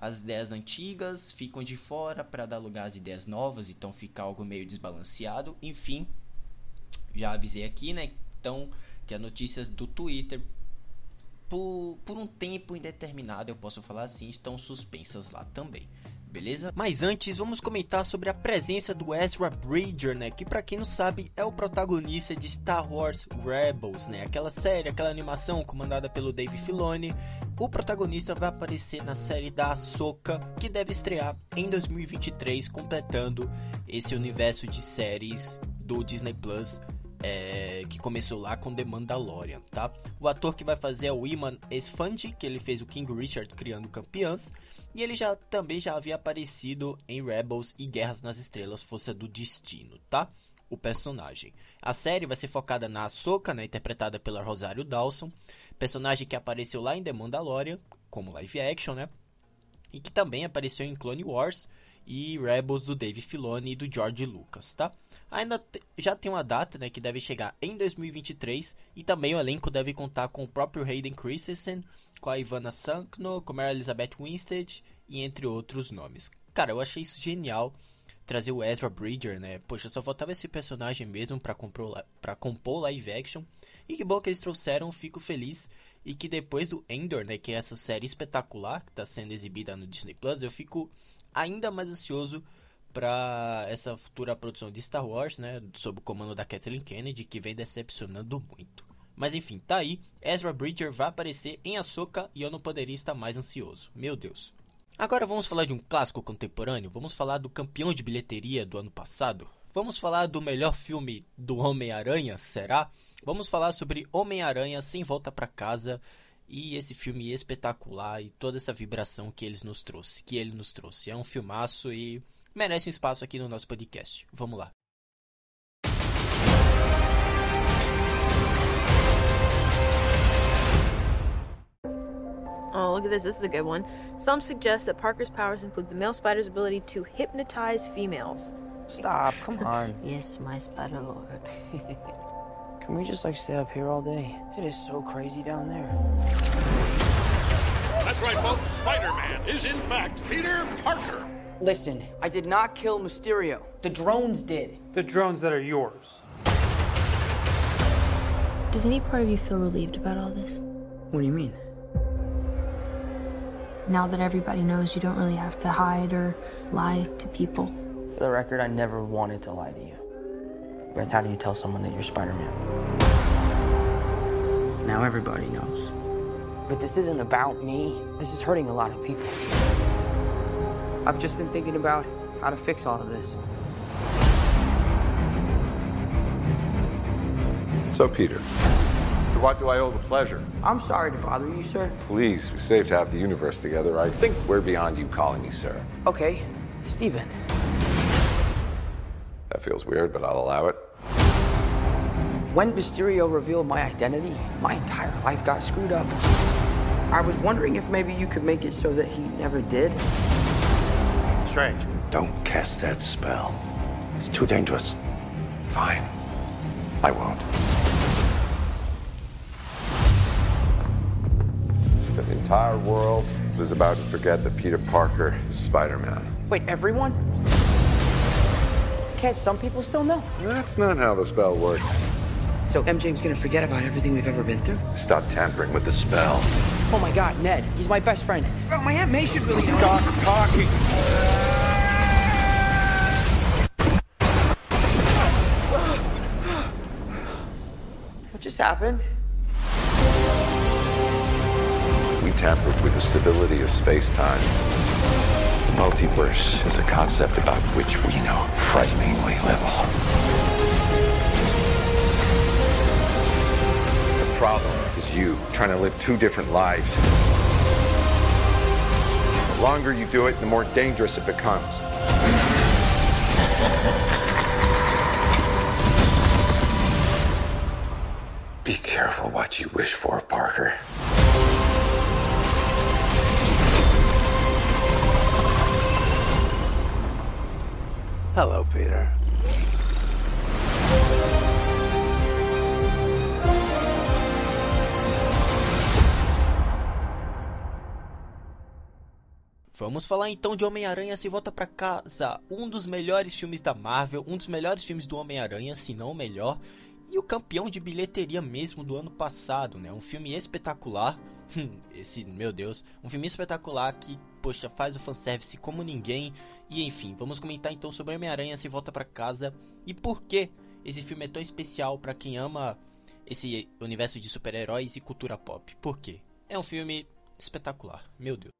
as ideias antigas ficam de fora para dar lugar às ideias novas, então fica algo meio desbalanceado. Enfim, já avisei aqui, né? Então, que as notícias do Twitter por, por um tempo indeterminado, eu posso falar assim, estão suspensas lá também beleza? Mas antes, vamos comentar sobre a presença do Ezra Bridger, né? Que para quem não sabe, é o protagonista de Star Wars Rebels, né? Aquela série, aquela animação comandada pelo Dave Filoni. O protagonista vai aparecer na série da Ahsoka, que deve estrear em 2023, completando esse universo de séries do Disney Plus é, que começou lá com The Mandalorian, tá? O ator que vai fazer é o Iman Esfandi, que ele fez o King Richard criando campeãs, e ele já também já havia aparecido em Rebels e Guerras nas Estrelas, Força do Destino, tá? O personagem. A série vai ser focada na Ahsoka, né, interpretada pela Rosário Dawson, personagem que apareceu lá em The Mandalorian, como live action, né? E que também apareceu em Clone Wars e Rebels do Dave Filoni e do George Lucas, tá? Ainda já tem uma data, né, que deve chegar em 2023 e também o elenco deve contar com o próprio Hayden Christensen, com a Ivana Sankno, com a Elizabeth Winstead e entre outros nomes. Cara, eu achei isso genial trazer o Ezra Bridger, né? Poxa, só faltava esse personagem mesmo para compor, pra compor live action. E que bom que eles trouxeram, fico feliz. E que depois do Endor, né, que é essa série espetacular que está sendo exibida no Disney Plus, eu fico ainda mais ansioso para essa futura produção de Star Wars, né, sob o comando da Kathleen Kennedy, que vem decepcionando muito. Mas enfim, tá aí, Ezra Bridger vai aparecer em Ahsoka e eu não poderia estar mais ansioso. Meu Deus. Agora vamos falar de um clássico contemporâneo, vamos falar do campeão de bilheteria do ano passado. Vamos falar do melhor filme do Homem-Aranha, será? Vamos falar sobre Homem-Aranha sem volta para casa e esse filme espetacular e toda essa vibração que eles nos trouxe, que ele nos trouxe. É um filmaço e merece um espaço aqui no nosso podcast. Vamos lá. Oh, look at this. This is a good one. Some suggest that Parker's powers include the male spider's ability to hypnotize females. Stop, come on. yes, my spider lord. Can we just like stay up here all day? It is so crazy down there. That's right, folks. Spider-Man is in fact Peter Parker. Listen, I did not kill Mysterio. The drones did. The drones that are yours. Does any part of you feel relieved about all this? What do you mean? Now that everybody knows you don't really have to hide or lie to people. For the record, I never wanted to lie to you. But how do you tell someone that you're Spider Man? Now everybody knows. But this isn't about me. This is hurting a lot of people. I've just been thinking about how to fix all of this. So, Peter, to what do I owe the pleasure? I'm sorry to bother you, sir. Please, we saved half the universe together. I think we're beyond you calling me sir. Okay, Steven. That feels weird, but I'll allow it. When Mysterio revealed my identity, my entire life got screwed up. I was wondering if maybe you could make it so that he never did. Strange. Don't cast that spell. It's too dangerous. Fine. I won't. The entire world is about to forget that Peter Parker is Spider Man. Wait, everyone? Can't some people still know? That's not how the spell works. So MJ's gonna forget about everything we've ever been through? Stop tampering with the spell. Oh my god, Ned, he's my best friend. Oh, my Aunt May should really know. Stop talking. What just happened? We tampered with the stability of space time. The multiverse is a concept about which we know frighteningly little. The problem is you trying to live two different lives. The longer you do it, the more dangerous it becomes. Be careful what you wish for, Parker. Hello, Peter. Vamos falar então de Homem-Aranha Se Volta Pra Casa, um dos melhores filmes da Marvel, um dos melhores filmes do Homem-Aranha, se não o melhor, e o campeão de bilheteria mesmo do ano passado, né? Um filme espetacular, esse, meu Deus, um filme espetacular que, poxa, faz o fanservice como ninguém, e enfim, vamos comentar então sobre Homem-Aranha Se Volta Pra Casa e por que esse filme é tão especial para quem ama esse universo de super-heróis e cultura pop. Por quê? É um filme espetacular, meu Deus.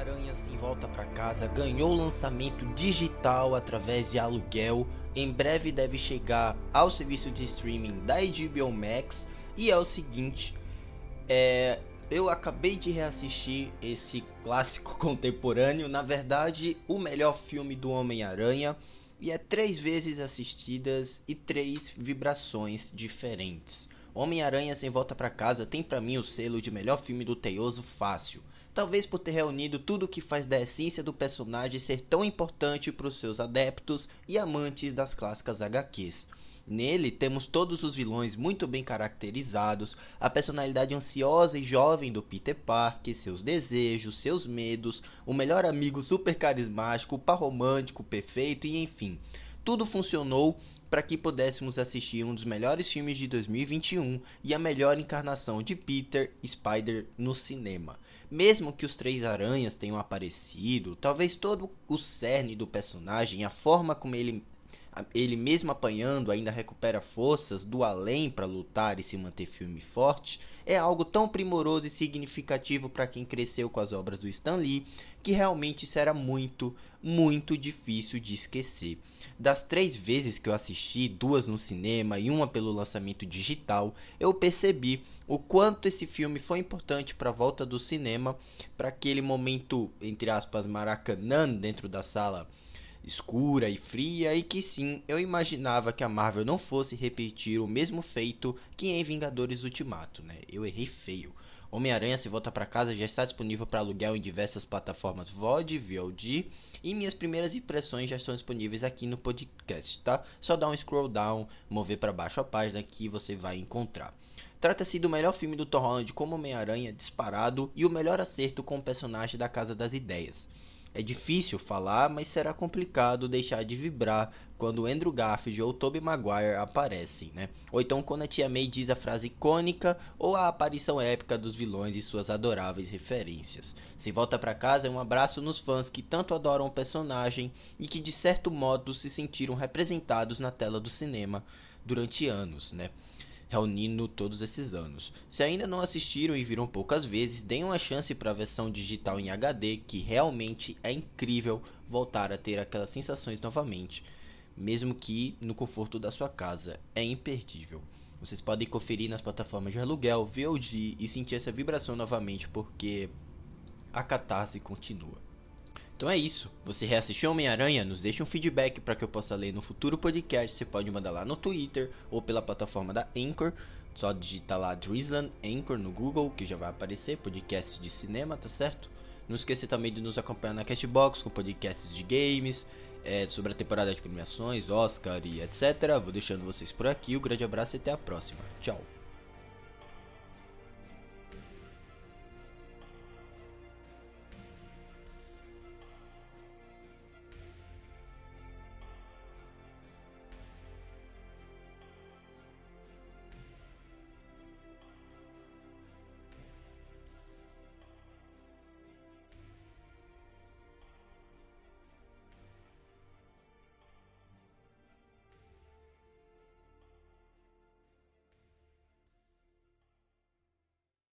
Homem-Aranha Sem Volta para Casa ganhou lançamento digital através de aluguel. Em breve deve chegar ao serviço de streaming da HBO Max. E é o seguinte, é, eu acabei de reassistir esse clássico contemporâneo, na verdade, o melhor filme do Homem-Aranha, e é três vezes assistidas e três vibrações diferentes. Homem-Aranha Sem Volta para Casa tem para mim o selo de melhor filme do Teioso fácil. Talvez por ter reunido tudo o que faz da essência do personagem ser tão importante para os seus adeptos e amantes das clássicas HQs. Nele temos todos os vilões muito bem caracterizados, a personalidade ansiosa e jovem do Peter Parker, seus desejos, seus medos, o melhor amigo super carismático, o par romântico perfeito e enfim. Tudo funcionou para que pudéssemos assistir um dos melhores filmes de 2021 e a melhor encarnação de Peter Spider no cinema. Mesmo que os três aranhas tenham aparecido, talvez todo o cerne do personagem, a forma como ele ele mesmo apanhando ainda recupera forças do além para lutar e se manter firme e forte, é algo tão primoroso e significativo para quem cresceu com as obras do Stan Lee, que realmente será muito, muito difícil de esquecer. Das três vezes que eu assisti, duas no cinema e uma pelo lançamento digital, eu percebi o quanto esse filme foi importante para a volta do cinema, para aquele momento, entre aspas, maracanã dentro da sala escura e fria e que sim, eu imaginava que a Marvel não fosse repetir o mesmo feito que em Vingadores Ultimato, né? Eu errei feio. Homem-Aranha Se Volta para Casa já está disponível para aluguel em diversas plataformas VOD, VOD e minhas primeiras impressões já estão disponíveis aqui no podcast, tá? Só dá um scroll down, mover para baixo a página que você vai encontrar. Trata-se do melhor filme do Tom Holland como Homem-Aranha disparado e o melhor acerto com o personagem da Casa das Ideias. É difícil falar, mas será complicado deixar de vibrar quando Andrew Garfield ou Tobey Maguire aparecem, né? Ou então quando a Tia May diz a frase icônica ou a aparição épica dos vilões e suas adoráveis referências. Se volta para casa é um abraço nos fãs que tanto adoram o personagem e que de certo modo se sentiram representados na tela do cinema durante anos, né? Reunindo todos esses anos. Se ainda não assistiram e viram poucas vezes, deem uma chance para a versão digital em HD, que realmente é incrível voltar a ter aquelas sensações novamente, mesmo que no conforto da sua casa. É imperdível. Vocês podem conferir nas plataformas de aluguel, VOD e sentir essa vibração novamente, porque a catarse continua. Então é isso. Você reassistiu Homem-Aranha? Nos deixe um feedback para que eu possa ler no futuro podcast. Você pode mandar lá no Twitter ou pela plataforma da Anchor. Só digitar lá Drizzland Anchor no Google, que já vai aparecer, podcast de cinema, tá certo? Não esqueça também de nos acompanhar na Castbox com podcasts de games, é, sobre a temporada de premiações, Oscar e etc. Vou deixando vocês por aqui. Um grande abraço e até a próxima. Tchau.